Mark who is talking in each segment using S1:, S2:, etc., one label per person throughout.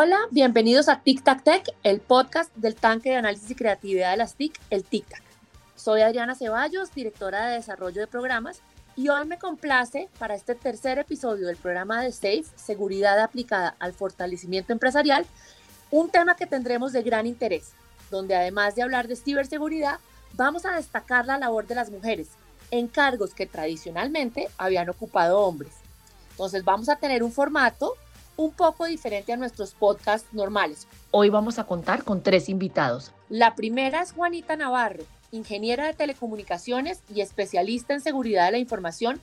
S1: Hola, bienvenidos a Tic Tac Tech, el podcast del tanque de análisis y creatividad de las TIC, el Tic Tac. Soy Adriana Ceballos, directora de desarrollo de programas, y hoy me complace para este tercer episodio del programa de SAFE, Seguridad aplicada al fortalecimiento empresarial, un tema que tendremos de gran interés, donde además de hablar de ciberseguridad, vamos a destacar la labor de las mujeres en cargos que tradicionalmente habían ocupado hombres. Entonces vamos a tener un formato un poco diferente a nuestros podcasts normales.
S2: Hoy vamos a contar con tres invitados.
S1: La primera es Juanita Navarro, ingeniera de telecomunicaciones y especialista en seguridad de la información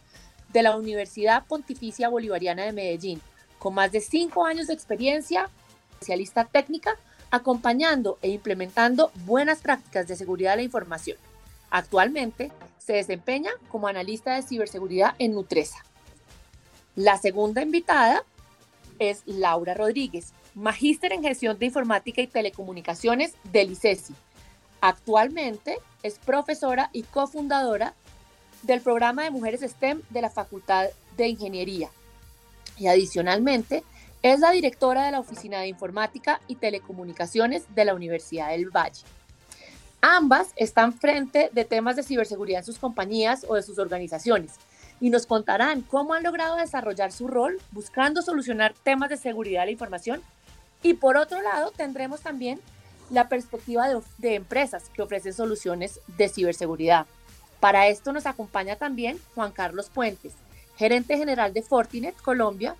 S1: de la Universidad Pontificia Bolivariana de Medellín, con más de cinco años de experiencia, especialista técnica, acompañando e implementando buenas prácticas de seguridad de la información. Actualmente se desempeña como analista de ciberseguridad en Nutresa. La segunda invitada es Laura Rodríguez, magíster en gestión de informática y telecomunicaciones del ICESI. Actualmente es profesora y cofundadora del programa de mujeres STEM de la Facultad de Ingeniería. Y adicionalmente es la directora de la Oficina de Informática y Telecomunicaciones de la Universidad del Valle. Ambas están frente de temas de ciberseguridad en sus compañías o de sus organizaciones y nos contarán cómo han logrado desarrollar su rol buscando solucionar temas de seguridad de la información. Y por otro lado, tendremos también la perspectiva de, empresas que ofrecen soluciones de ciberseguridad. Para esto nos acompaña también Juan Carlos Puentes, gerente general de Fortinet Colombia,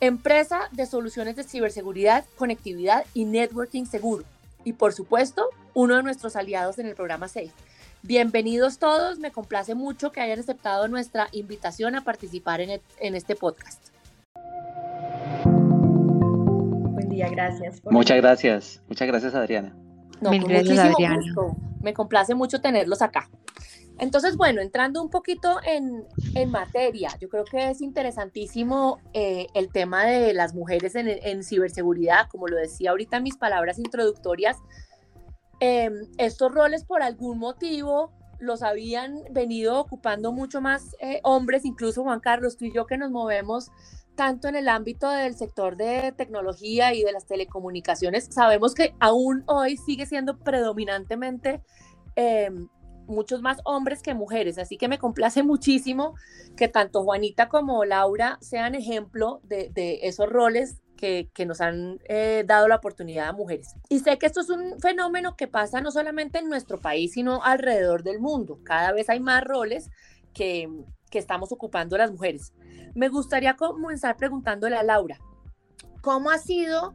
S1: empresa de soluciones de ciberseguridad, conectividad y networking seguro. Y por supuesto, uno de nuestros aliados en el programa SAFE. Bienvenidos todos, me complace mucho que hayan aceptado nuestra invitación a participar en, este podcast.
S3: Buen día, gracias.
S4: Muchas gracias, muchas gracias Adriana.
S1: No, gracias Adriana. Me complace mucho tenerlos acá. Entonces, bueno, entrando un poquito en, materia, yo creo que es interesantísimo eh, el tema de las mujeres en, en ciberseguridad, como lo decía ahorita en mis palabras introductorias, Em, estos roles por algún motivo los habían venido ocupando mucho más eh, hombres, incluso Juan Carlos, tú y yo que nos movemos tanto en el ámbito del sector de tecnología y de las telecomunicaciones, sabemos que aún hoy sigue siendo predominantemente em, muchos más hombres que mujeres, así que me complace muchísimo que tanto Juanita como Laura sean ejemplo de, de esos roles que, nos han eh, dado la oportunidad a mujeres. Y sé que esto es un fenómeno que pasa no solamente en nuestro país, sino alrededor del mundo. Cada vez hay más roles que, que estamos ocupando las mujeres. Me gustaría comenzar preguntándole a Laura, ¿cómo ha sido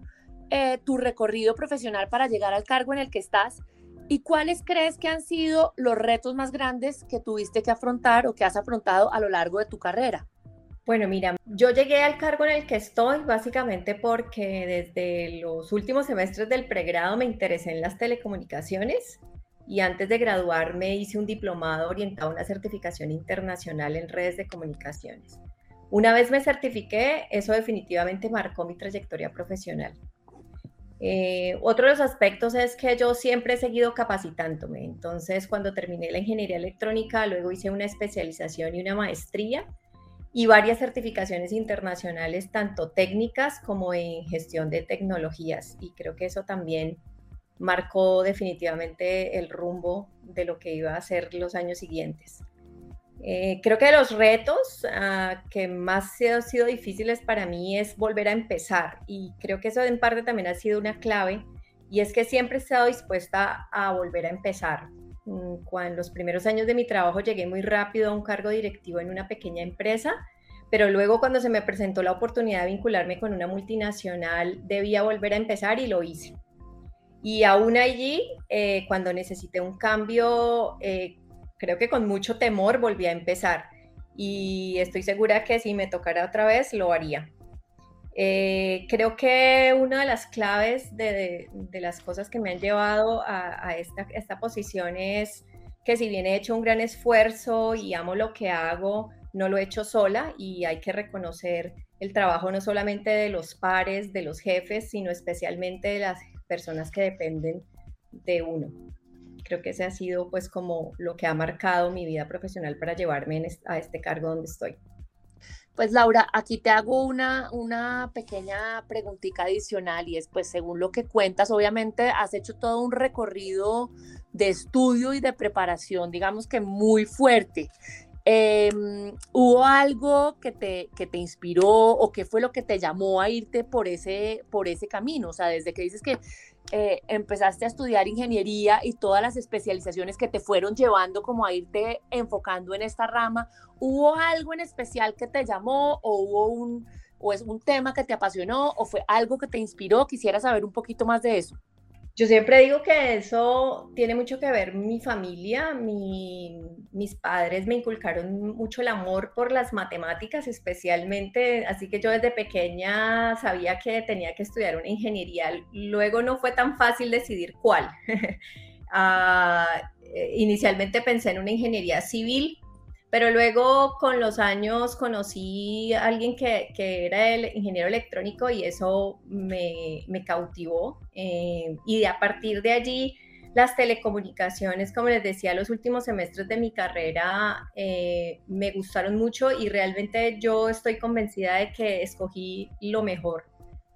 S1: eh, tu recorrido profesional para llegar al cargo en el que estás? ¿Y cuáles crees que han sido los retos más grandes que tuviste que afrontar o que has afrontado a lo largo de tu carrera?
S3: Bueno, mira, yo llegué al cargo en el que estoy básicamente porque desde los últimos semestres del pregrado me interesé en las telecomunicaciones y antes de graduarme hice un diplomado orientado a una certificación internacional en redes de comunicaciones. Una vez me certifiqué, eso definitivamente marcó mi trayectoria profesional. Eh, otro de los aspectos es que yo siempre he seguido capacitándome. Entonces, cuando terminé la ingeniería electrónica, luego hice una especialización y una maestría y varias certificaciones internacionales, tanto técnicas como en gestión de tecnologías. Y creo que eso también marcó definitivamente el rumbo de lo que iba a ser los años siguientes. Eh, creo que los retos ah, que más han sido difíciles para mí es volver a empezar y creo que eso en parte también ha sido una clave y es que siempre he estado dispuesta a volver a empezar. Mm, cuando los primeros años de mi trabajo llegué muy rápido a un cargo directivo en una pequeña empresa, pero luego cuando se me presentó la oportunidad de vincularme con una multinacional, debía volver a empezar y lo hice. Y aún allí, eh, cuando necesité un cambio, eh, creo que con mucho temor volví a empezar. Y estoy segura que si me tocara otra vez, lo haría. Eh, creo que una de las claves de, las cosas que me han llevado a, esta, esta, posición es que si bien he hecho un gran esfuerzo y amo lo que hago, no lo he hecho sola y hay que reconocer el trabajo no solamente de los pares, de los jefes, sino especialmente de las personas que dependen de uno. Creo que ese ha sido pues como lo que ha marcado mi vida profesional para llevarme a este cargo donde estoy.
S1: Pues Laura, aquí te hago una, una pequeña preguntita adicional y es, pues según lo que cuentas, obviamente has hecho todo un recorrido de estudio y de preparación, digamos que muy fuerte. Em, ¿Hubo algo que te, que te inspiró o qué fue lo que te llamó a irte por ese, por ese camino? O sea, desde que dices que eh, empezaste a estudiar ingeniería y todas las especializaciones que te fueron llevando como a irte enfocando en esta rama, ¿hubo algo en especial que te llamó o hubo un, o es un tema que te apasionó o fue algo que te inspiró? Quisiera saber un poquito más de eso.
S3: Yo siempre digo que eso tiene mucho que ver mi familia, mis padres me inculcaron mucho el amor por las matemáticas especialmente, así que yo desde pequeña sabía que tenía que estudiar una ingeniería. Luego no fue tan fácil decidir cuál. Ah, eh, inicialmente pensé en una ingeniería civil, pero luego con los años conocí a alguien que, era el ingeniero electrónico y eso me, cautivó. Eh, y a partir de allí, las telecomunicaciones, como les decía, los últimos semestres de mi carrera eh, me gustaron mucho y realmente yo estoy convencida de que escogí lo mejor.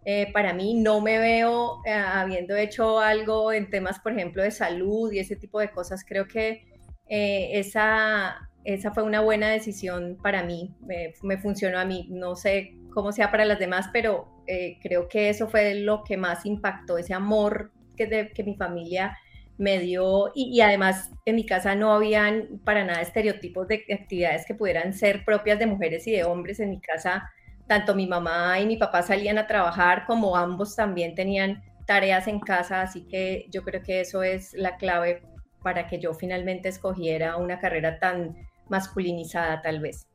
S3: Eh, para mí no me veo habiendo hecho algo en temas, por ejemplo, de salud y ese tipo de cosas. Creo que esa esa fue una buena decisión para mí, me, funcionó a mí, no sé cómo sea para las demás, pero eh, creo que eso fue lo que más impactó, ese amor que, que mi familia me dio y, además en mi casa no habían para nada estereotipos de actividades que pudieran ser propias de mujeres y de hombres. En mi casa, tanto mi mamá y mi papá salían a trabajar como ambos también tenían tareas en casa, así que yo creo que eso es la clave para que yo finalmente escogiera una carrera tan masculinizada tal vez.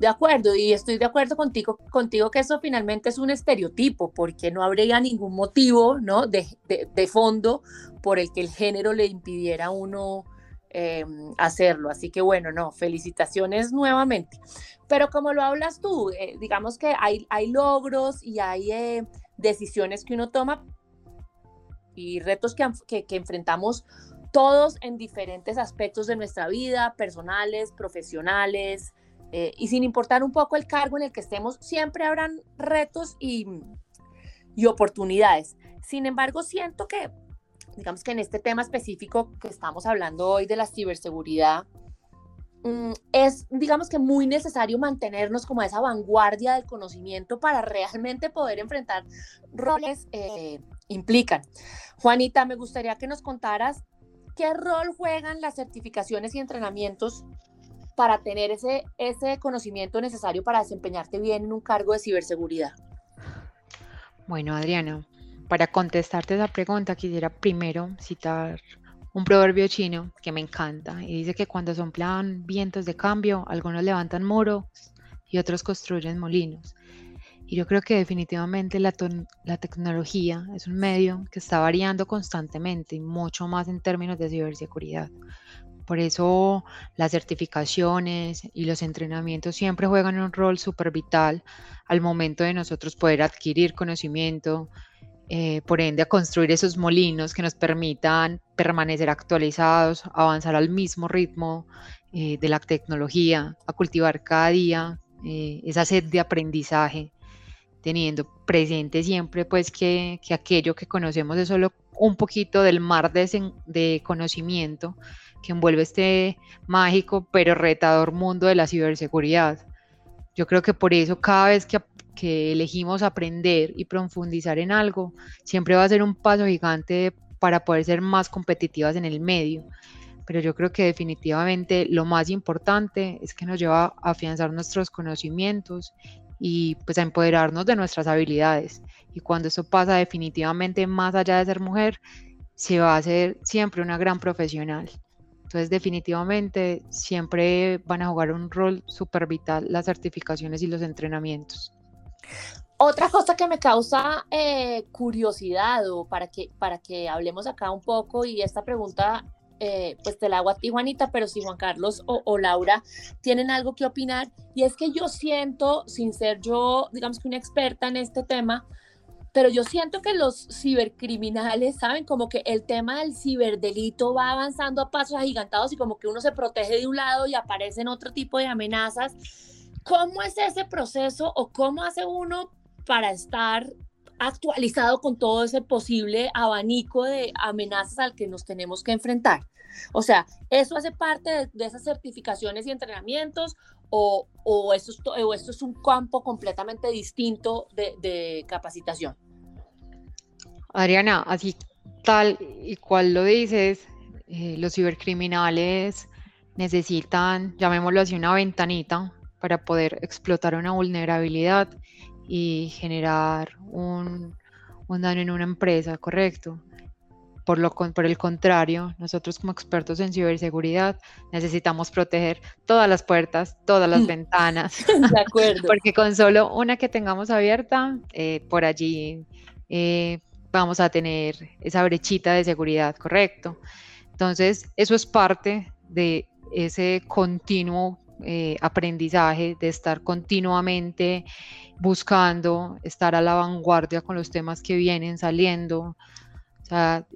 S1: De acuerdo, y estoy de acuerdo contigo, contigo que eso finalmente es un estereotipo, porque no habría ningún motivo ¿no? de, de, fondo por el que el género le impidiera a uno eh, hacerlo. Así que bueno, no, felicitaciones nuevamente. Pero como lo hablas tú, eh, digamos que hay, hay logros y hay eh, decisiones que uno toma y retos que, que enfrentamos todos en diferentes aspectos de nuestra vida, personales, profesionales, eh, y sin importar un poco el cargo en el que estemos, siempre habrán retos y, y oportunidades. Sin embargo, siento que, digamos que en este tema específico que estamos hablando hoy de la ciberseguridad, mm, es, digamos que muy necesario mantenernos como a esa vanguardia del conocimiento para realmente poder enfrentar roles eh, implican. Juanita, me gustaría que nos contaras ¿qué rol juegan las certificaciones y entrenamientos para tener ese, ese conocimiento necesario para desempeñarte bien en un cargo de ciberseguridad?
S5: Bueno, Adriana, para contestarte esa pregunta quisiera primero citar un proverbio chino que me encanta y dice que cuando soplan vientos de cambio, algunos levantan muros y otros construyen molinos. Y yo creo que definitivamente la, tecnología es un medio que está variando constantemente y mucho más en términos de ciberseguridad. Por eso las certificaciones y los entrenamientos siempre juegan un rol súper vital al momento de nosotros poder adquirir conocimiento, eh, por ende a construir esos molinos que nos permitan permanecer actualizados, avanzar al mismo ritmo eh, de la tecnología, a cultivar cada día eh, esa sed de aprendizaje teniendo presente siempre pues que, aquello que conocemos es solo un poquito del mar de, de, conocimiento que envuelve este mágico pero retador mundo de la ciberseguridad. Yo creo que por eso cada vez que, que elegimos aprender y profundizar en algo, siempre va a ser un paso gigante para poder ser más competitivas en el medio. Pero yo creo que definitivamente lo más importante es que nos lleva a afianzar nuestros conocimientos y pues a empoderarnos de nuestras habilidades. Y cuando eso pasa definitivamente más allá de ser mujer, se va a hacer siempre una gran profesional. Entonces definitivamente siempre van a jugar un rol súper vital las certificaciones y los entrenamientos.
S1: Otra cosa que me causa eh, curiosidad o para que, para que hablemos acá un poco y esta pregunta eh, pues te la hago a ti, Juanita, pero si Juan Carlos o, Laura tienen algo que opinar, y es que yo siento, sin ser yo, digamos que una experta en este tema, pero yo siento que los cibercriminales, ¿saben? Como que el tema del ciberdelito va avanzando a pasos agigantados y como que uno se protege de un lado y aparecen otro tipo de amenazas ¿cómo es ese proceso o cómo hace uno para estar actualizado con todo ese posible abanico de amenazas al que nos tenemos que enfrentar? O sea, ¿eso hace parte de, esas certificaciones y entrenamientos o, o, esto es, o, es, un campo completamente distinto de, de capacitación?
S5: Adriana, así tal y cual lo dices, eh, los cibercriminales necesitan, llamémoslo así, una ventanita para poder explotar una vulnerabilidad y generar un, un daño en una empresa, ¿correcto? Por, lo, por el contrario, nosotros como expertos en ciberseguridad necesitamos proteger todas las puertas, todas las ventanas.
S1: De acuerdo.
S5: Porque con solo una que tengamos abierta, eh, por allí eh, vamos a tener esa brechita de seguridad, ¿correcto? Entonces, eso es parte de ese continuo eh, aprendizaje, de estar continuamente buscando, estar a la vanguardia con los temas que vienen saliendo,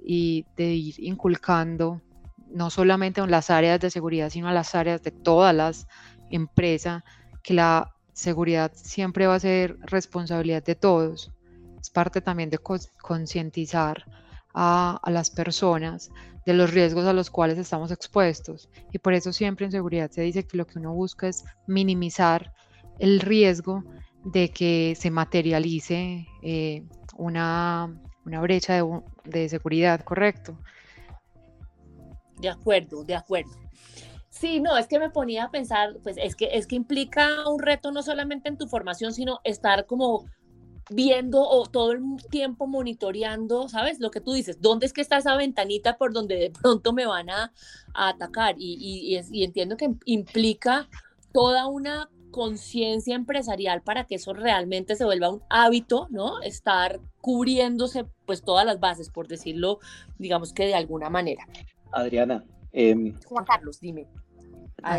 S5: y de ir inculcando no solamente en las áreas de seguridad, sino a las áreas de todas las empresas, que la seguridad siempre va a ser responsabilidad de todos. Es parte también de concientizar a, a, las personas de los riesgos a los cuales estamos expuestos. Y por eso siempre en seguridad se dice que lo que uno busca es minimizar el riesgo de que se materialice eh, una, una, brecha de, seguridad, ¿correcto?
S1: De acuerdo, de acuerdo. Sí, no, es que me ponía a pensar, pues es que, es que implica un reto no solamente en tu formación, sino estar como viendo o todo el tiempo monitoreando, ¿sabes? Lo que tú dices, ¿dónde es que está esa ventanita por donde de pronto me van a, atacar? Y, entiendo que implica toda una conciencia empresarial para que eso realmente se vuelva un hábito, ¿no? Estar cubriéndose pues todas las bases, por decirlo, digamos que de alguna manera.
S4: Adriana. Em,
S1: Juan Carlos, dime.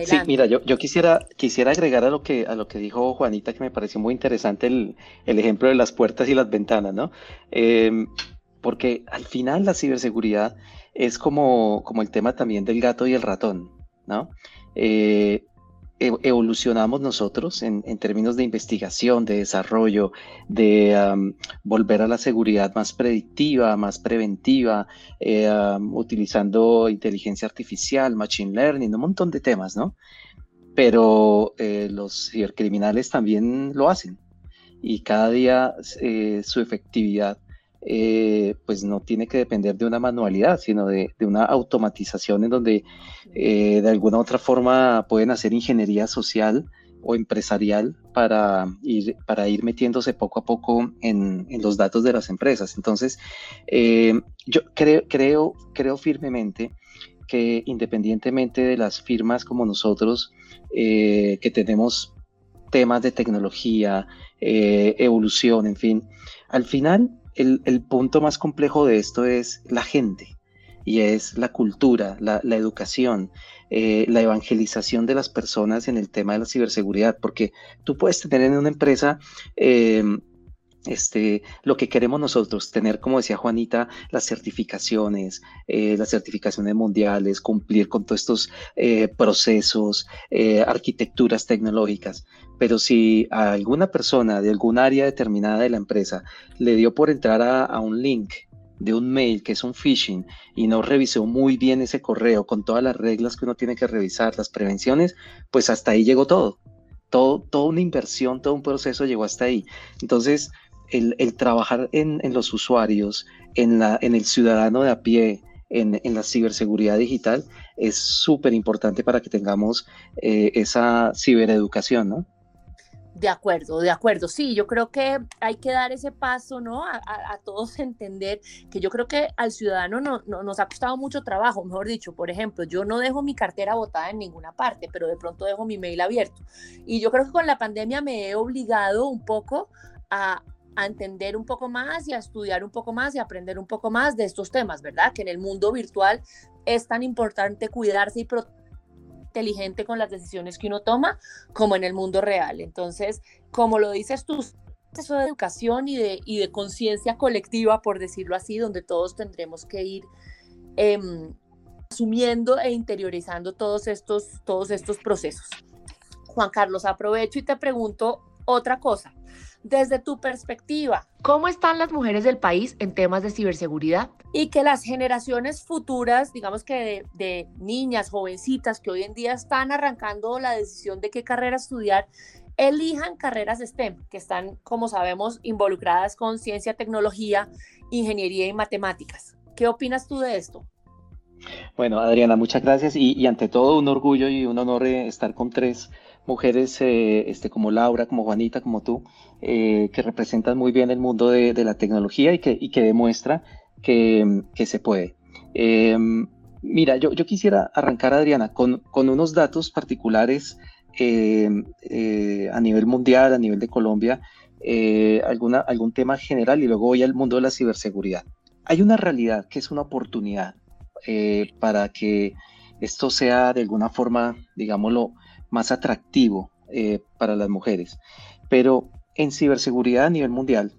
S4: Sí, mira, yo, yo quisiera, quisiera agregar a lo, que, a lo que dijo Juanita, que me pareció muy interesante el, el ejemplo de las puertas y las ventanas, ¿no? Em, porque al final la ciberseguridad es como, como el tema también del gato y el ratón, ¿no? Eh, evolucionamos nosotros en, términos de investigación, de desarrollo, de volver a la seguridad más predictiva, más preventiva, eh, utilizando inteligencia artificial, machine learning, un montón de temas, ¿no? Pero eh, los cibercriminales también lo hacen y cada día eh, su efectividad eh, pues no tiene que depender de una manualidad, sino de, una automatización en donde eh, de alguna otra forma pueden hacer ingeniería social o empresarial para ir, para ir metiéndose poco a poco en, los datos de las empresas. Entonces, eh, yo creo, creo, creo firmemente que independientemente de las firmas como nosotros, que tenemos temas de tecnología, evolución, en fin, al final el, punto más complejo de esto es la gente y es la cultura, la, educación, eh, la evangelización de las personas en el tema de la ciberseguridad, porque tú puedes tener en una empresa em, este, lo que queremos nosotros, tener, como decía Juanita, las certificaciones, eh, las certificaciones mundiales, cumplir con todos estos eh, procesos, eh, arquitecturas tecnológicas. Pero si a alguna persona de algún área determinada de la empresa le dio por entrar a, un link de un mail que es un phishing y no revisó muy bien ese correo con todas las reglas que uno tiene que revisar, las prevenciones, pues hasta ahí llegó todo. Todo, toda una inversión, todo un proceso llegó hasta ahí. Entonces, el, trabajar en, los usuarios, en, la, en el ciudadano de a pie, en, la ciberseguridad digital, es súper importante para que tengamos eh, esa cibereducación, ¿no?
S1: De acuerdo, de acuerdo. Sí, yo creo que hay que dar ese paso, ¿no? A, todos entender que yo creo que al ciudadano no, nos ha costado mucho trabajo, mejor dicho, por ejemplo, yo no dejo mi cartera botada en ninguna parte, pero de pronto dejo mi mail abierto. Y yo creo que con la pandemia me he obligado un poco a, a entender un poco más y a estudiar un poco más y aprender un poco más de estos temas, ¿verdad? Que en el mundo virtual es tan importante cuidarse y proteger inteligente con las decisiones que uno toma como en el mundo real. Entonces, como lo dices tú, eso de educación y de, y de conciencia colectiva, por decirlo así, donde todos tendremos que ir em, asumiendo e interiorizando todos estos, todos estos procesos. Juan Carlos, aprovecho y te pregunto otra cosa. Desde tu perspectiva,
S2: ¿cómo están las mujeres del país en temas de ciberseguridad?
S1: Y que las generaciones futuras, digamos que de, niñas, jovencitas que hoy en día están arrancando la decisión de qué carrera estudiar, elijan carreras STEM, que están, como sabemos, involucradas con ciencia, tecnología, ingeniería y matemáticas. ¿Qué opinas tú de esto?
S4: Bueno, Adriana, muchas gracias y, ante todo un orgullo y un honor estar con tres mujeres eh, este, como Laura, como Juanita, como tú, eh, que representan muy bien el mundo de, la tecnología y que, y que demuestra que, que se puede. Em, mira, yo, yo, quisiera arrancar, Adriana, con, con unos datos particulares em, eh, a nivel mundial, a nivel de Colombia, alguna, algún tema general y luego voy al mundo de la ciberseguridad. Hay una realidad que es una oportunidad para que esto sea de alguna forma, digámoslo, más atractivo eh, para las mujeres. Pero en ciberseguridad a nivel mundial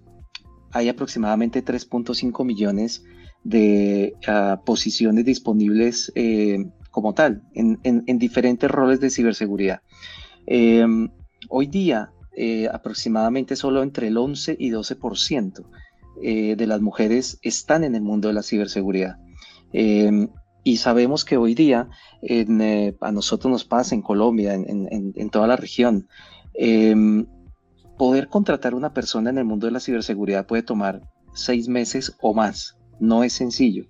S4: hay aproximadamente 3.5 millones de ah, posiciones disponibles eh, como tal en, diferentes roles de ciberseguridad. Em, hoy día eh, aproximadamente solo entre el 11 y 12% de las mujeres están en el mundo de la ciberseguridad. Y sabemos que hoy día eh, a nosotros nos pasa en Colombia, en, toda la región, em, poder contratar una persona en el mundo de la ciberseguridad puede tomar seis meses o más. No es sencillo.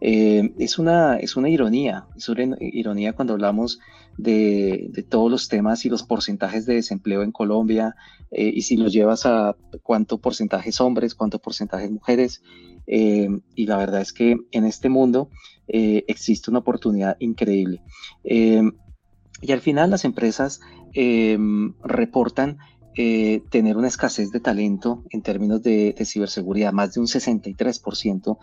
S4: Eh, es, una, es una ironía, es una ironía cuando hablamos de, todos los temas y los porcentajes de desempleo en Colombia eh, y si los llevas a cuánto porcentaje es hombres, cuánto porcentaje mujeres. y la verdad es que en este mundo eh, existe una oportunidad increíble. Eh, y al final las empresas eh, reportan tener una escasez de talento en términos de, ciberseguridad. Más de un 63%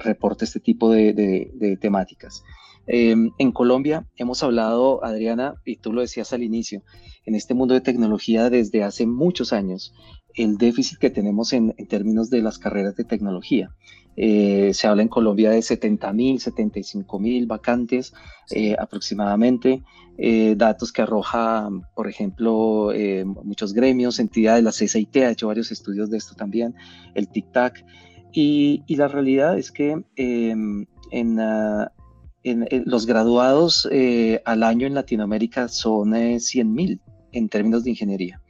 S4: reporta este tipo de, temáticas. en Colombia hemos hablado, Adriana, y tú lo decías al inicio, en este mundo de tecnología desde hace muchos años, el déficit que tenemos en, en términos de las carreras de tecnología. Eh, se habla en Colombia de 70 mil, 75 mil vacantes eh, aproximadamente. Eh, datos que arroja, por ejemplo, muchos gremios, entidades, la CCIT ha hecho varios estudios de esto también, el TIC-TAC. Y, la realidad es que em, en, ah, en, los graduados al año en Latinoamérica son 100 mil en términos de ingeniería.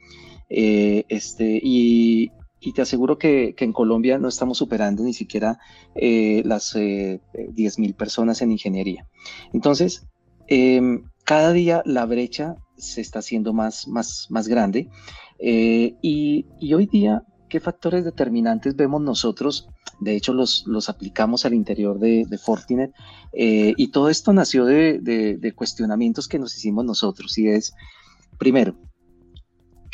S4: Este, y, te aseguro que, en Colombia no estamos superando ni siquiera eh, las eh, 10.000 personas en ingeniería. Entonces, em, cada día la brecha se está haciendo más, más, más grande eh, y, hoy día, ¿qué factores determinantes vemos nosotros? De hecho, los, los aplicamos al interior de, Fortinet eh, y todo esto nació de cuestionamientos que nos hicimos nosotros y es, primero,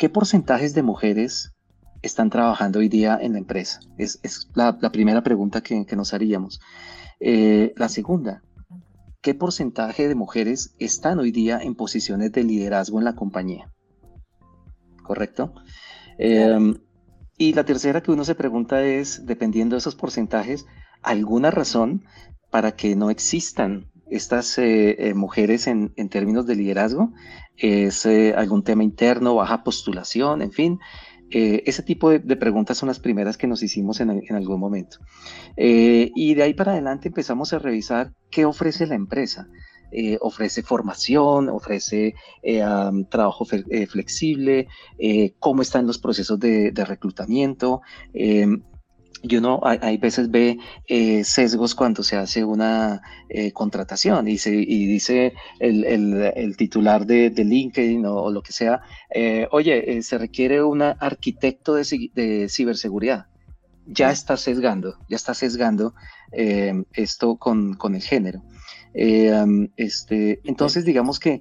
S4: ¿qué porcentajes de mujeres están trabajando hoy día en la empresa? Es, la, primera pregunta que, nos haríamos. Eh, la segunda, ¿qué porcentaje de mujeres están hoy día en posiciones de liderazgo en la compañía? ¿Correcto? Em, y la tercera que uno se pregunta es, dependiendo de esos porcentajes, ¿alguna razón para que no existan estas eh, eh, mujeres en, en, términos de liderazgo? ¿Es algún tema interno, baja postulación, en fin? Eh, ese tipo de, preguntas son las primeras que nos hicimos en, algún momento. Eh, y de ahí para adelante empezamos a revisar qué ofrece la empresa. Eh, ofrece formación, ofrece trabajo flexible, cómo están los procesos de, de reclutamiento, y uno hay, veces ve eh, sesgos cuando se hace una eh, contratación y, se, y dice el, el, titular de, de, LinkedIn o, lo que sea, eh, oye, se requiere un arquitecto de, de, ciberseguridad. Ya está sesgando, ya está sesgando esto con, con, el género. este, entonces, digamos que,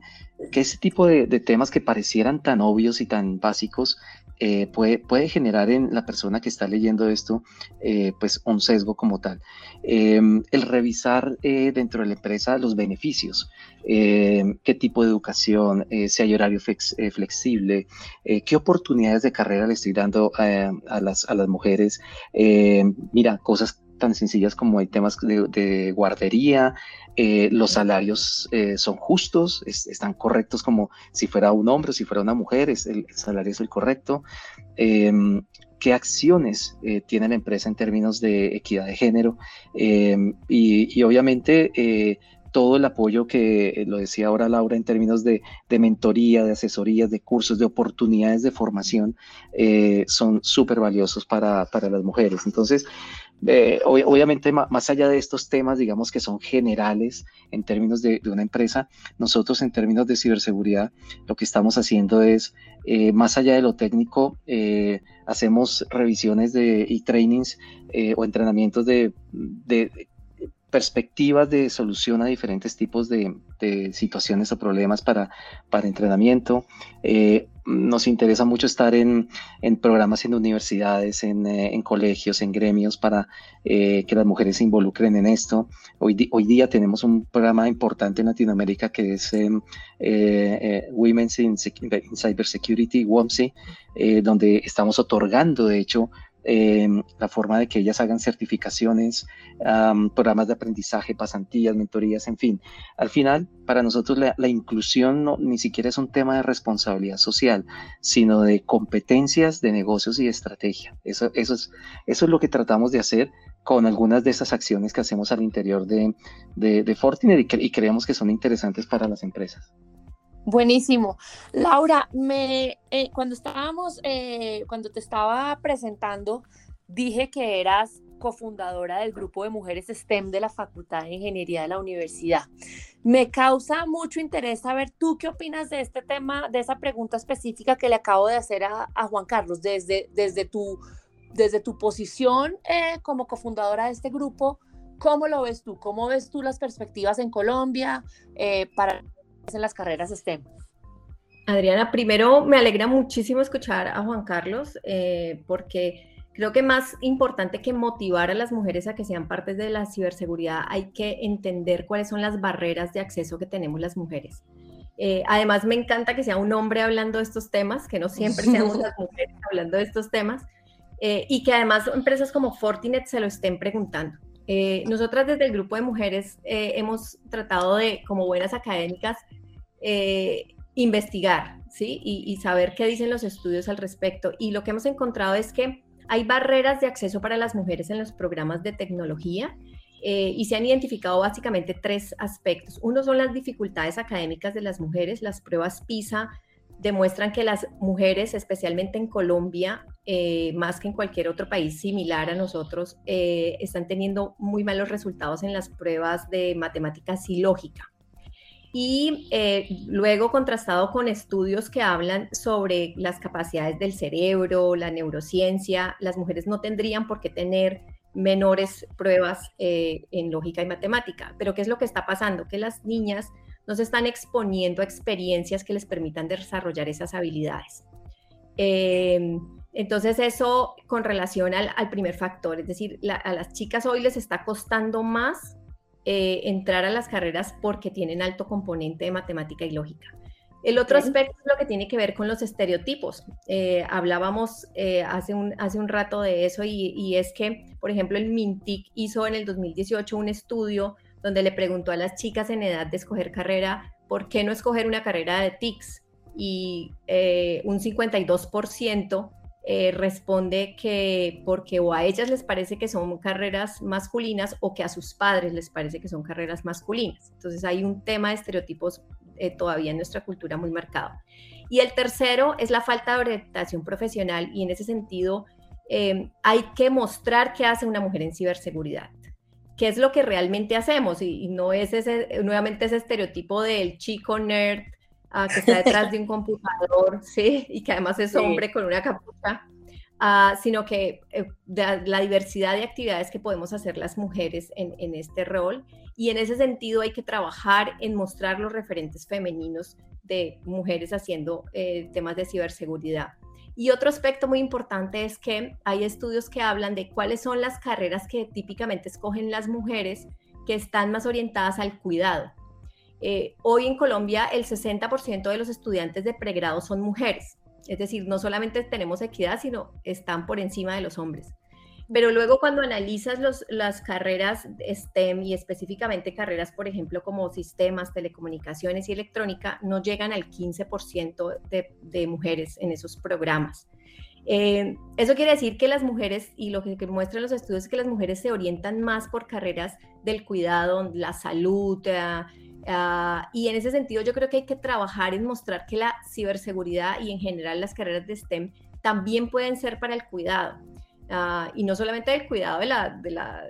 S4: que ese tipo de, de temas que parecieran tan obvios y tan básicos, eh, puede, puede, generar en la persona que está leyendo esto eh, pues un sesgo como tal. Em, el revisar eh, dentro de la empresa los beneficios, em, qué tipo de educación, si hay horario flexible, qué oportunidades de carrera le estoy dando a, las, a las mujeres. Em, mira, cosas tan sencillas como hay temas de, guardería, eh, los salarios eh, son justos, están correctos como si fuera un hombre o si fuera una mujer, es el, salario es el correcto. Em, ¿Qué acciones eh, tiene la empresa en términos de equidad de género? Em, y, obviamente todo el apoyo que lo decía ahora Laura en términos de, mentoría, de asesorías, de cursos, de oportunidades de formación, son súper valiosos para, las mujeres. Entonces, eh, obviamente, más allá de estos temas, digamos que son generales en términos de, una empresa, nosotros en términos de ciberseguridad, lo que estamos haciendo es, más allá de lo técnico, hacemos revisiones de, y trainings o entrenamientos de, de perspectivas de solución a diferentes tipos de, situaciones o problemas para, para entrenamiento. Eh, nos interesa mucho estar en, programas en universidades, en, eh, colegios, en gremios para eh, que las mujeres se involucren en esto. Hoy, hoy día tenemos un programa importante en Latinoamérica que es Women's in, in Cybersecurity, WOMSI, donde estamos otorgando, de hecho, eh, la forma de que ellas hagan certificaciones, programas de aprendizaje, pasantías, mentorías, en fin. Al final, para nosotros la, inclusión no, ni siquiera es un tema de responsabilidad social, sino de competencias de negocios y de estrategia. Eso, es, eso es lo que tratamos de hacer con algunas de esas acciones que hacemos al interior de, de, Fortinet y creemos que son interesantes para las empresas.
S1: Buenísimo. Laura, me, eh, cuando estábamos, eh, cuando te estaba presentando, dije que eras cofundadora del grupo de mujeres STEM de la Facultad de Ingeniería de la universidad. Me causa mucho interés saber tú qué opinas de este tema, de esa pregunta específica que le acabo de hacer a, Juan Carlos, desde, desde, tu, desde tu posición eh, como cofundadora de este grupo. ¿Cómo lo ves tú? ¿Cómo ves tú las perspectivas en Colombia para en las carreras STEM.
S3: Adriana, primero me alegra muchísimo escuchar a Juan Carlos eh, porque creo que más importante que motivar a las mujeres a que sean partes de la ciberseguridad, hay que entender cuáles son las barreras de acceso que tenemos las mujeres. Eh, además, me encanta que sea un hombre hablando de estos temas, que no siempre seamos las mujeres hablando de estos temas, eh, y que además empresas como Fortinet se lo estén preguntando. Nosotras desde el grupo de mujeres hemos tratado de, como buenas académicas, eh, investigar, ¿sí? Y, saber qué dicen los estudios al respecto. Y lo que hemos encontrado es que hay barreras de acceso para las mujeres en los programas de tecnología eh, y se han identificado básicamente tres aspectos. Uno son las dificultades académicas de las mujeres. Las pruebas PISA demuestran que las mujeres, especialmente en Colombia, eh, más que en cualquier otro país similar a nosotros, están teniendo muy malos resultados en las pruebas de matemáticas y lógica y eh, luego contrastado con estudios que hablan sobre las capacidades del cerebro, la neurociencia, las mujeres no tendrían por qué tener menores pruebas eh, en lógica y matemática. Pero ¿qué es lo que está pasando? Que las niñas no se están exponiendo a experiencias que les permitan desarrollar esas habilidades. Em, entonces eso con relación al, primer factor, es decir, a las chicas hoy les está costando más eh, entrar a las carreras porque tienen alto componente de matemática y lógica. El otro aspecto es lo que tiene que ver con los estereotipos. Eh, hablábamos eh, hace, un, hace un rato de eso y, y, es que, por ejemplo, el MINTIC hizo en el 2018 un estudio donde le preguntó a las chicas en edad de escoger carrera, ¿por qué no escoger una carrera de TICS? Y un 52% eh, responde que porque o a ellas les parece que son carreras masculinas o que a sus padres les parece que son carreras masculinas. Entonces hay un tema de estereotipos eh, todavía en nuestra cultura muy marcado. Y el tercero es la falta de orientación profesional y en ese sentido em, hay que mostrar qué hace una mujer en ciberseguridad. ¿Qué es lo que realmente hacemos? Y, no es ese, nuevamente ese estereotipo del chico nerd Ah, que está detrás de un computador, ¿sí? Y que además es hombre con una capucha, uh, sino que eh, la, diversidad de actividades que podemos hacer las mujeres en, en, este rol. Y en ese sentido hay que trabajar en mostrar los referentes femeninos de mujeres haciendo eh, temas de ciberseguridad. Y otro aspecto muy importante es que hay estudios que hablan de cuáles son las carreras que típicamente escogen las mujeres que están más orientadas al cuidado. Eh, hoy en Colombia el 60% de los estudiantes de pregrado son mujeres. Es decir, no solamente tenemos equidad, sino están por encima de los hombres. Pero luego cuando analizas los, las carreras STEM y específicamente carreras, por ejemplo, como sistemas, telecomunicaciones y electrónica, no llegan al 15% de, de, mujeres en esos programas. Eh, eso quiere decir que las mujeres, y lo que, muestran los estudios es que las mujeres se orientan más por carreras del cuidado, la salud, uh, y en ese sentido yo creo que hay que trabajar en mostrar que la ciberseguridad y en general las carreras de STEM también pueden ser para el cuidado. Ah, y no solamente el cuidado de, la, de, la,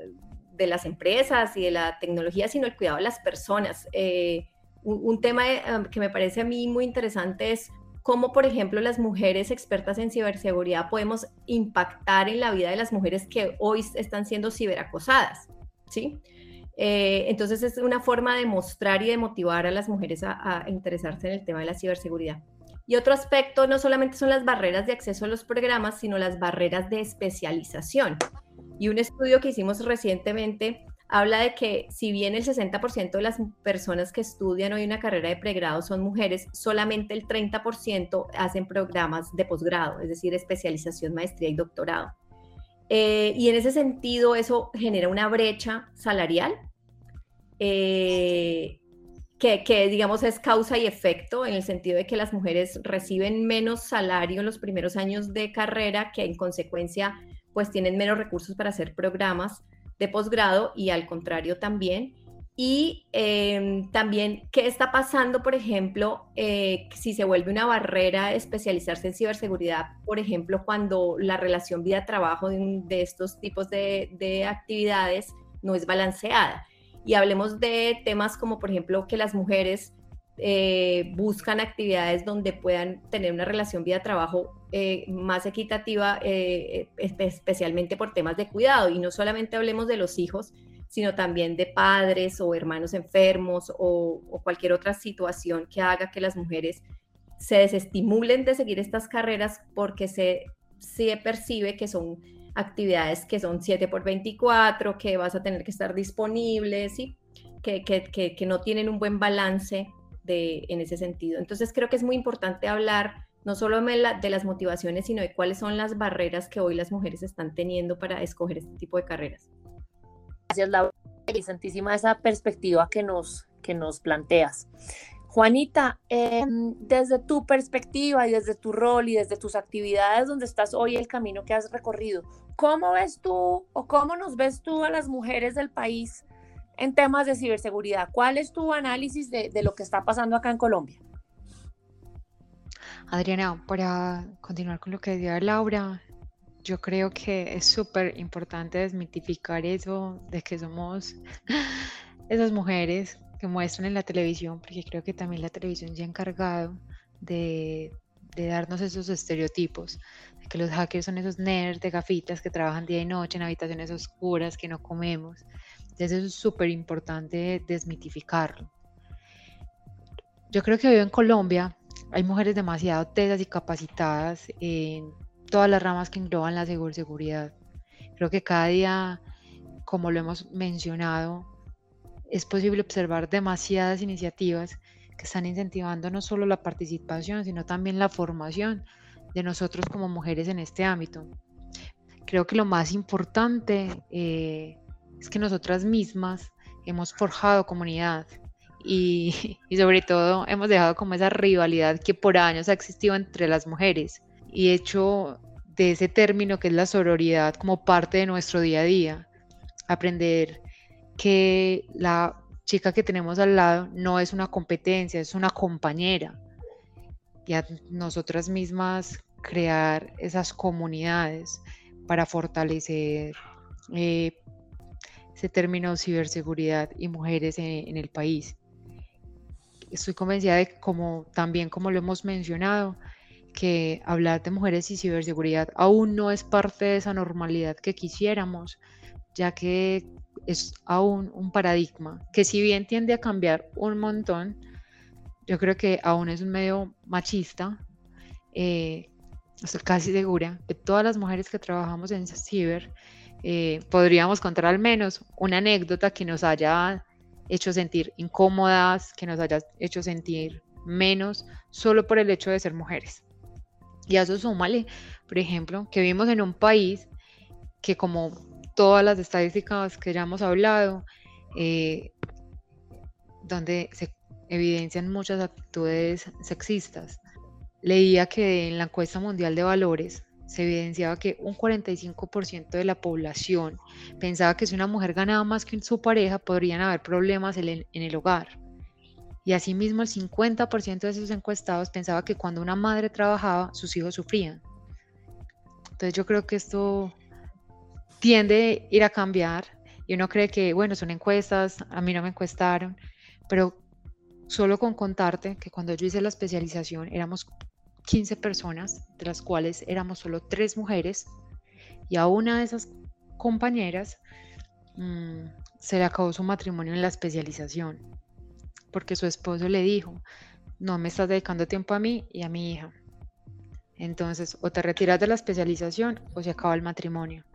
S3: de, las empresas y de la tecnología, sino el cuidado de las personas. Eh, un, tema eh, que me parece a mí muy interesante es cómo, por ejemplo, las mujeres expertas en ciberseguridad podemos impactar en la vida de las mujeres que hoy están siendo ciberacosadas, ¿sí? Eh, entonces es una forma de mostrar y de motivar a las mujeres a interesarse en el tema de la ciberseguridad. Y otro aspecto no solamente son las barreras de acceso a los programas, sino las barreras de especialización. Y un estudio que hicimos recientemente habla de que si bien el 60% de las personas que estudian hoy una carrera de pregrado son mujeres, solamente el 30% hacen programas de posgrado, es decir, especialización, maestría y doctorado. Eh, y en ese sentido, eso genera una brecha salarial. Eh, que, digamos es causa y efecto en el sentido de que las mujeres reciben menos salario en los primeros años de carrera, que en consecuencia pues tienen menos recursos para hacer programas de posgrado y al contrario también. Y em, también, ¿qué está pasando, por ejemplo, eh, si se vuelve una barrera especializarse en ciberseguridad, por ejemplo, cuando la relación vida-trabajo de, estos tipos de actividades no es balanceada? Y hablemos de temas como, por ejemplo, que las mujeres eh, buscan actividades donde puedan tener una relación vida-trabajo eh, más equitativa, eh, especialmente por temas de cuidado. Y no solamente hablemos de los hijos, sino también de padres o hermanos enfermos o, o cualquier otra situación que haga que las mujeres se desestimulen de seguir estas carreras porque se, se percibe que son actividades que son 7 por 24, que vas a tener que estar disponible, ¿sí? que, que, que, no tienen un buen balance de, en ese sentido. Entonces creo que es muy importante hablar no solo de las motivaciones, sino de cuáles son las barreras que hoy las mujeres están teniendo para escoger este tipo de carreras.
S1: Gracias, Laura. Interesantísima esa perspectiva que nos, que nos planteas. Juanita, em, desde tu perspectiva y desde tu rol y desde tus actividades donde estás hoy, el camino que has recorrido, ¿cómo ves tú o cómo nos ves tú a las mujeres del país en temas de ciberseguridad? ¿Cuál es tu análisis de, lo que está pasando acá en Colombia?
S5: Adriana, para continuar con lo que decía Laura, yo creo que es súper importante desmitificar eso de que somos esas mujeres que muestran en la televisión, porque creo que también la televisión ya ha encargado de, darnos esos estereotipos, de que los hackers son esos nerds de gafitas que trabajan día y noche en habitaciones oscuras, que no comemos. Entonces eso es súper importante desmitificarlo. Yo creo que hoy en Colombia hay mujeres demasiado tesas y capacitadas en todas las ramas que engloban la seguridad. Creo que cada día, como lo hemos mencionado, es posible observar demasiadas iniciativas están incentivando no solo la participación, sino también la formación de nosotros como mujeres en este ámbito. Creo que lo más importante eh, es que nosotras mismas hemos forjado comunidad y, y, sobre todo hemos dejado como esa rivalidad que por años ha existido entre las mujeres y hecho de ese término que es la sororidad como parte de nuestro día a día. Aprender que la chica que tenemos al lado no es una competencia, es una compañera. Y a nosotras mismas crear esas comunidades para fortalecer eh, ese término ciberseguridad y mujeres en, el país. Estoy convencida de como también como lo hemos mencionado, que hablar de mujeres y ciberseguridad aún no es parte de esa normalidad que quisiéramos, ya que es aún un paradigma que si bien tiende a cambiar un montón, yo creo que aún es un medio machista. Eh, estoy casi segura que todas las mujeres que trabajamos en ciber eh, podríamos contar al menos una anécdota que nos haya hecho sentir incómodas, que nos haya hecho sentir menos solo por el hecho de ser mujeres. Y a eso súmale, por ejemplo, que vivimos en un país que como todas las estadísticas que ya hemos hablado, eh, donde se evidencian muchas actitudes sexistas. Leía que en la encuesta mundial de valores se evidenciaba que un 45% de la población pensaba que si una mujer ganaba más que su pareja podrían haber problemas en el, hogar. Y asimismo el 50% de esos encuestados pensaba que cuando una madre trabajaba sus hijos sufrían. Entonces yo creo que esto tiende a ir a cambiar y uno cree que, bueno, son encuestas, a mí no me encuestaron, pero solo con contarte que cuando yo hice la especialización éramos 15 personas, de las cuales éramos solo tres mujeres, y a una de esas compañeras mm, se le acabó su matrimonio en la especialización, porque su esposo le dijo, no me estás dedicando tiempo a mí y a mi hija. Entonces, o te retiras de la especialización o se acaba el matrimonio.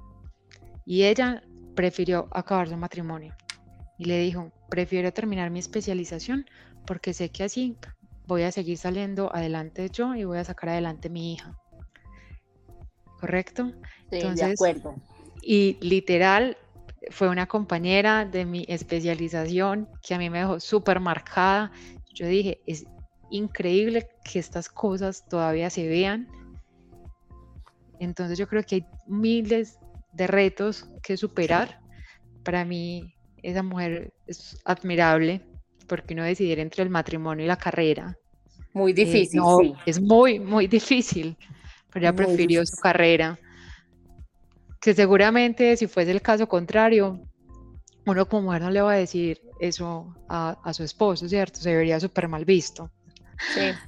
S5: Y ella prefirió acabar su matrimonio. Y le dijo, prefiero terminar mi especialización porque sé que así voy a seguir saliendo adelante yo y voy a sacar adelante mi hija. ¿Correcto?
S1: Sí, de acuerdo.
S5: Y literal, fue una compañera de mi especialización que a mí me dejó súper marcada. Yo dije, es increíble que estas cosas todavía se vean. Entonces yo creo que hay miles de retos que superar. Para mí, esa mujer es admirable porque no decidir entre el matrimonio y la carrera.
S1: Muy eh, difícil, sí.
S5: Es muy, muy difícil, pero ella prefirió su carrera. Que seguramente si fuese el caso contrario, uno como mujer no le va a decir eso a, su esposo, ¿cierto? Se vería súper mal visto.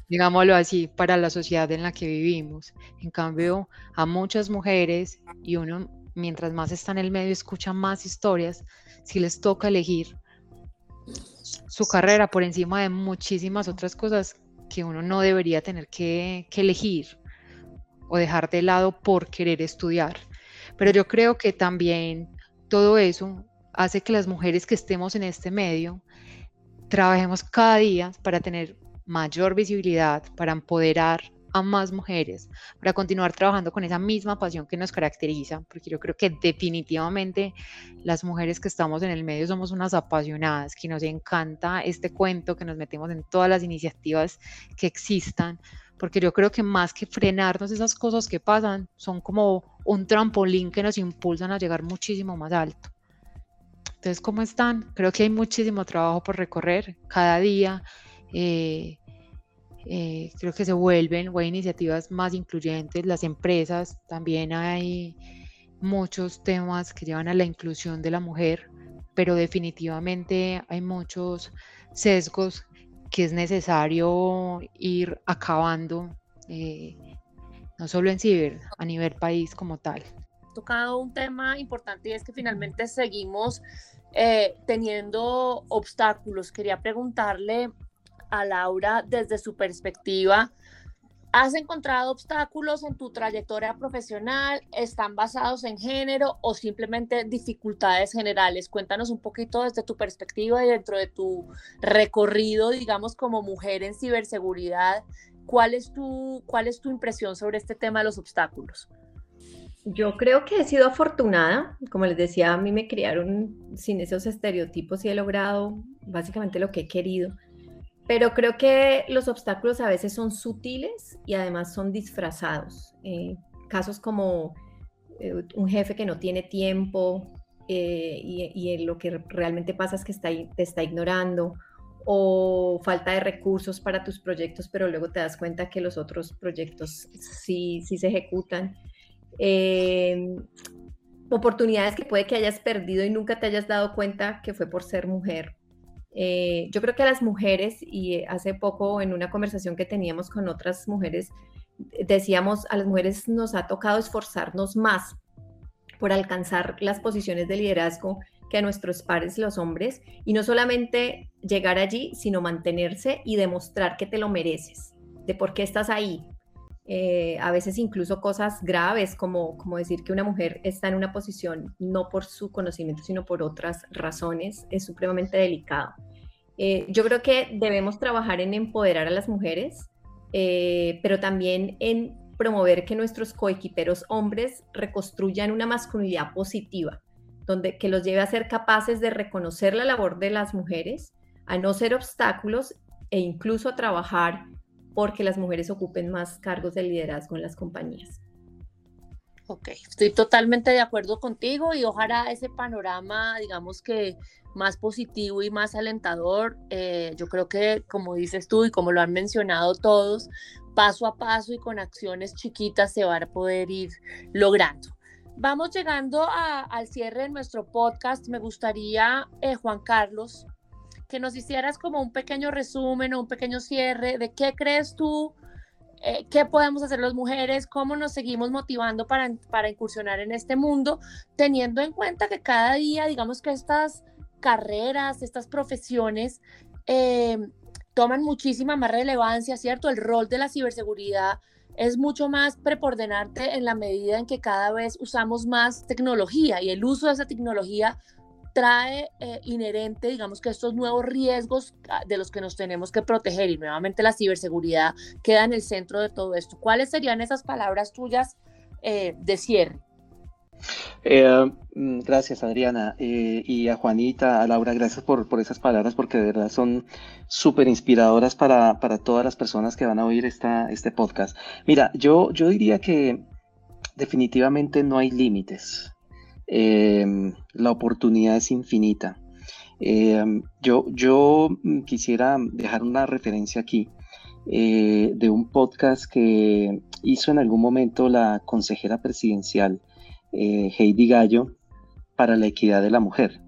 S5: Digámoslo así, para la sociedad en la que vivimos. En cambio, a muchas mujeres, y uno mientras más está en el medio escucha más historias, si les toca elegir su carrera por encima de muchísimas otras cosas que uno no debería tener que, elegir o dejar de lado por querer estudiar. Pero yo creo que también todo eso hace que las mujeres que estemos en este medio trabajemos cada día para tener mayor visibilidad, para empoderar a más mujeres para continuar trabajando con esa misma pasión que nos caracteriza, porque yo creo que definitivamente las mujeres que estamos en el medio somos unas apasionadas, que nos encanta este cuento, que nos metemos en todas las iniciativas que existan, porque yo creo que más que frenarnos esas cosas que pasan, son como un trampolín que nos impulsan a llegar muchísimo más alto. Entonces, ¿cómo están? Creo que hay muchísimo trabajo por recorrer cada día. Eh, eh, creo que se vuelven o hay iniciativas más incluyentes, las empresas, también hay muchos temas que llevan a la inclusión de la mujer, pero definitivamente hay muchos sesgos que es necesario ir acabando, eh, no solo en ciber, a nivel país como tal.
S1: Tocado un tema importante y es que finalmente seguimos eh, teniendo obstáculos. Quería preguntarle a Laura desde su perspectiva. ¿Has encontrado obstáculos en tu trayectoria profesional? ¿Están basados en género o simplemente dificultades generales? Cuéntanos un poquito desde tu perspectiva y dentro de tu recorrido, digamos, como mujer en ciberseguridad, ¿cuál es tu, cuál es tu impresión sobre este tema de los obstáculos?
S3: Yo creo que he sido afortunada. Como les decía, a mí me criaron sin esos estereotipos y he logrado básicamente lo que he querido. Pero creo que los obstáculos a veces son sutiles y además son disfrazados. Eh, casos como eh, un jefe que no tiene tiempo eh, y, lo que realmente pasa es que está, te está ignorando o falta de recursos para tus proyectos, pero luego te das cuenta que los otros proyectos sí, sí se ejecutan. oportunidades que puede que hayas perdido y nunca te hayas dado cuenta que fue por ser mujer eh, yo creo que a las mujeres, y hace poco en una conversación que teníamos con otras mujeres, decíamos, a las mujeres nos ha tocado esforzarnos más por alcanzar las posiciones de liderazgo que a nuestros pares los hombres, y no solamente llegar allí, sino mantenerse y demostrar que te lo mereces, de por qué estás ahí. Eh, a veces incluso cosas graves como, como decir que una mujer está en una posición no por su conocimiento, sino por otras razones, es supremamente delicado. Eh, yo creo que debemos trabajar en empoderar a las mujeres, eh, pero también en promover que nuestros coequiperos hombres reconstruyan una masculinidad positiva, donde que los lleve a ser capaces de reconocer la labor de las mujeres, a no ser obstáculos e incluso a trabajar porque las mujeres ocupen más cargos de liderazgo en las compañías.
S1: Ok, estoy totalmente de acuerdo contigo y ojalá ese panorama, digamos que más positivo y más alentador, eh, yo creo que como dices tú y como lo han mencionado todos, paso a paso y con acciones chiquitas se va a poder ir logrando. Vamos llegando al cierre de nuestro podcast. Me gustaría, eh, Juan Carlos, que nos hicieras como un pequeño resumen o un pequeño cierre de qué crees tú eh, qué podemos hacer las mujeres, cómo nos seguimos motivando para, para incursionar en este mundo, teniendo en cuenta que cada día, digamos que estas carreras, estas profesiones eh, toman muchísima más relevancia, ¿cierto? El rol de la ciberseguridad es mucho más preponderante en la medida en que cada vez usamos más tecnología y el uso de esa tecnología trae eh, inherente, digamos que estos nuevos riesgos ah, de los que nos tenemos que proteger y nuevamente la ciberseguridad queda en el centro de todo esto. ¿Cuáles serían esas palabras tuyas eh, de cierre?
S4: Eh, mm, gracias Adriana y a Juanita, a Laura, gracias por, por esas palabras porque de verdad son súper inspiradoras para, para, todas las personas que van a oír esta, este podcast. Mira, yo, yo diría que definitivamente no hay límites. Em, la oportunidad es infinita. Em, yo, yo quisiera dejar una referencia aquí eh, de un podcast que hizo en algún momento la consejera presidencial eh, Heidi Gallo para la equidad de la mujer.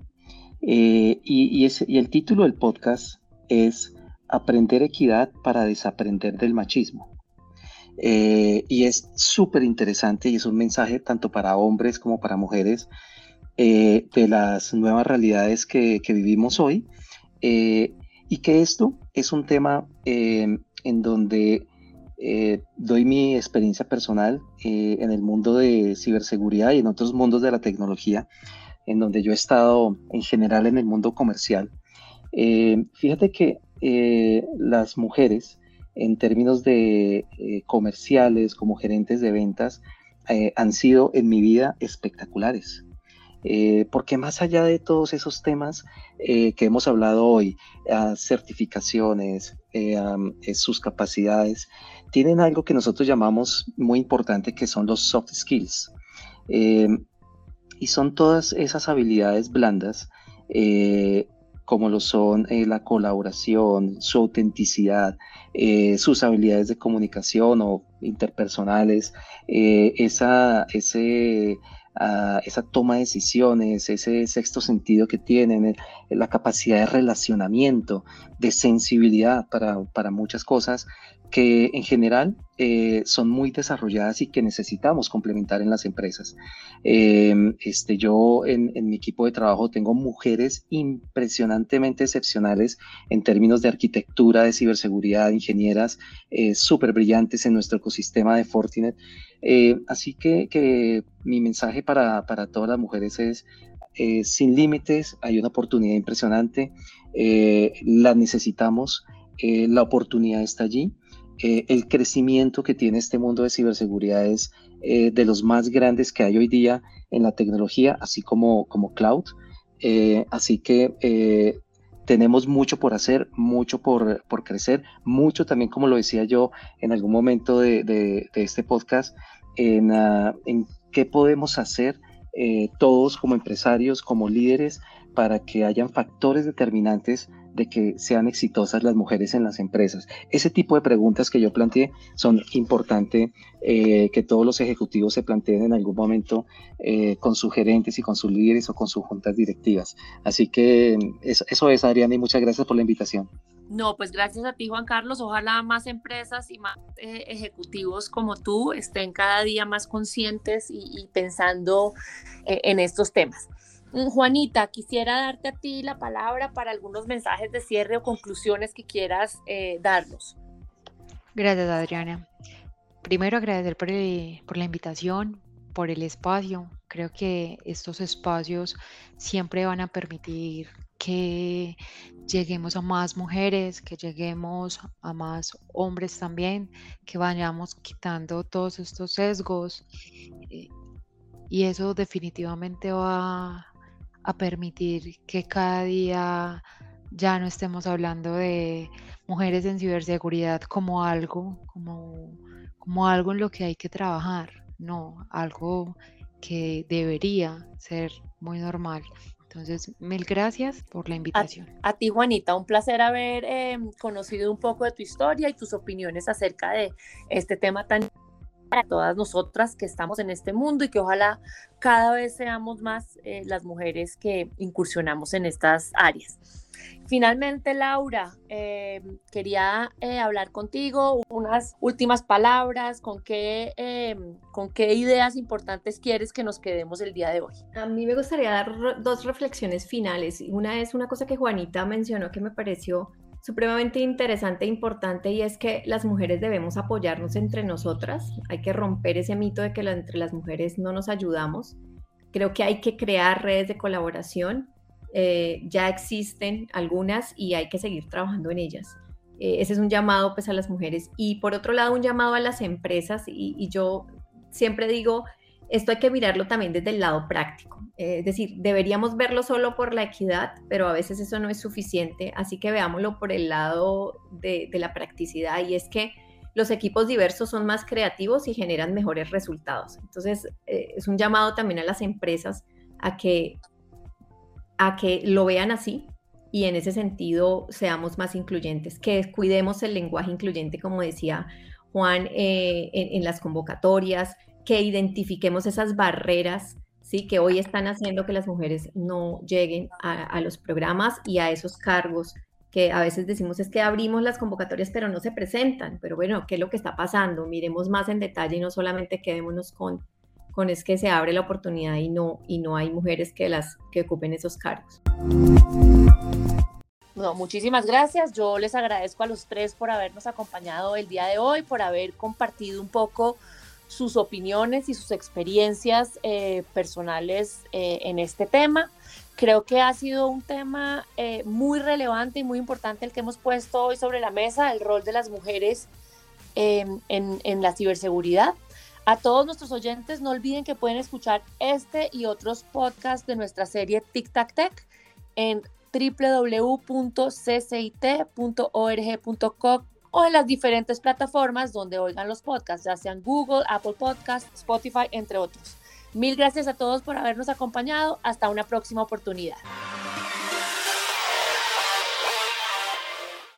S4: Eh, y, y el título del podcast es Aprender equidad para desaprender del machismo. Eh, y es súper interesante y es un mensaje tanto para hombres como para mujeres eh, de las nuevas realidades que, vivimos hoy. Eh, y que esto es un tema en donde doy mi experiencia personal en el mundo de ciberseguridad y en otros mundos de la tecnología, en donde yo he estado en general en el mundo comercial. fíjate que las mujeres en términos de eh, comerciales, como gerentes de ventas, eh, han sido en mi vida espectaculares. Eh, porque más allá de todos esos temas que hemos hablado hoy, certificaciones, sus capacidades, tienen algo que nosotros llamamos muy importante, que son los soft skills. y son todas esas habilidades blandas como lo son eh, la colaboración, su autenticidad, eh, sus habilidades de comunicación o interpersonales, eh, esa, ese, ah, esa toma de decisiones, ese sexto sentido que tienen, la capacidad de relacionamiento, de sensibilidad para, para muchas cosas, que en general eh, son muy desarrolladas y que necesitamos complementar en las empresas. Em, este, yo en, mi equipo de trabajo tengo mujeres impresionantemente excepcionales en términos de arquitectura, de ciberseguridad, ingenieras eh, súper brillantes en nuestro ecosistema de Fortinet. Eh, así que, mi mensaje para, para todas las mujeres es, sin límites, hay una oportunidad impresionante, la necesitamos, la oportunidad está allí eh, el crecimiento que tiene este mundo de ciberseguridad es eh, de los más grandes que hay hoy día en la tecnología, así como, como cloud. Eh, así que tenemos mucho por hacer, mucho por, por, crecer, mucho también, como lo decía yo en algún momento de, de, este podcast, uh, en, qué podemos hacer todos como empresarios, como líderes, para que hayan factores determinantes de que sean exitosas las mujeres en las empresas. Ese tipo de preguntas que yo planteé son importantes eh, que todos los ejecutivos se planteen en algún momento eh, con sus gerentes y con sus líderes o con sus juntas directivas. Así que eso, es, Adriana, y muchas gracias por la invitación.
S1: No, pues gracias a ti, Juan Carlos. Ojalá más empresas y más eh, ejecutivos como tú estén cada día más conscientes y, pensando en estos temas. Mm, Juanita, quisiera darte a ti la palabra para algunos mensajes de cierre o conclusiones que quieras eh, darnos.
S5: Gracias, Adriana. Primero agradecer por, por la invitación, por el espacio. Creo que estos espacios siempre van a permitir que lleguemos a más mujeres, que lleguemos a más hombres también, que vayamos quitando todos estos sesgos. Eh, y eso definitivamente va a permitir que cada día ya no estemos hablando de mujeres en ciberseguridad como algo, como, como algo en lo que hay que trabajar, no, algo que debería ser muy normal. Entonces, mil gracias por la invitación.
S1: A, ti, Juanita, un placer haber em, conocido un poco de tu historia y tus opiniones acerca de este tema tan para todas nosotras que estamos en este mundo y que ojalá cada vez seamos más eh, las mujeres que incursionamos en estas áreas. Finalmente, Laura, eh, quería eh, hablar contigo unas últimas palabras, con qué, eh, con qué ideas importantes quieres que nos quedemos el día de hoy.
S3: A mí me gustaría dar dos reflexiones finales. Una es una cosa que Juanita mencionó que me pareció supremamente interesante e importante y es que las mujeres debemos apoyarnos entre nosotras. Hay que romper ese mito de que entre las mujeres no nos ayudamos. Creo que hay que crear redes de colaboración eh, ya existen algunas y hay que seguir trabajando en ellas. Eh, ese es un llamado pues a las mujeres y por otro lado un llamado a las empresas y, yo siempre digo, esto hay que mirarlo también desde el lado práctico. Eh, es decir, deberíamos verlo solo por la equidad, pero a veces eso no es suficiente, así que veámoslo por el lado de, la practicidad y es que los equipos diversos son más creativos y generan mejores resultados. Entonces, es un llamado también a las empresas a que a que lo vean así y en ese sentido seamos más incluyentes, que cuidemos el lenguaje incluyente, como decía Juan, eh, en, las convocatorias, que identifiquemos esas barreras ¿sí? que hoy están haciendo que las mujeres no lleguen a, los programas y a esos cargos que a veces decimos es que abrimos las convocatorias pero no se presentan, pero bueno, ¿qué es lo que está pasando? Miremos más en detalle y no solamente quedémonos con con es que se abre la oportunidad y no, y no hay mujeres que, las, que ocupen esos cargos.
S1: No, muchísimas gracias. Yo les agradezco a los tres por habernos acompañado el día de hoy, por haber compartido un poco sus opiniones y sus experiencias eh, personales eh, en este tema. Creo que ha sido un tema eh, muy relevante y muy importante el que hemos puesto hoy sobre la mesa, el rol de las mujeres en, en la ciberseguridad. A todos nuestros oyentes, no olviden que pueden escuchar este y otros podcasts de nuestra serie Tic Tac Tech en www.ccit.org.co o en las diferentes plataformas donde oigan los podcasts, ya sean Google, Apple Podcasts, Spotify, entre otros. Mil gracias a todos por habernos acompañado. Hasta una próxima oportunidad.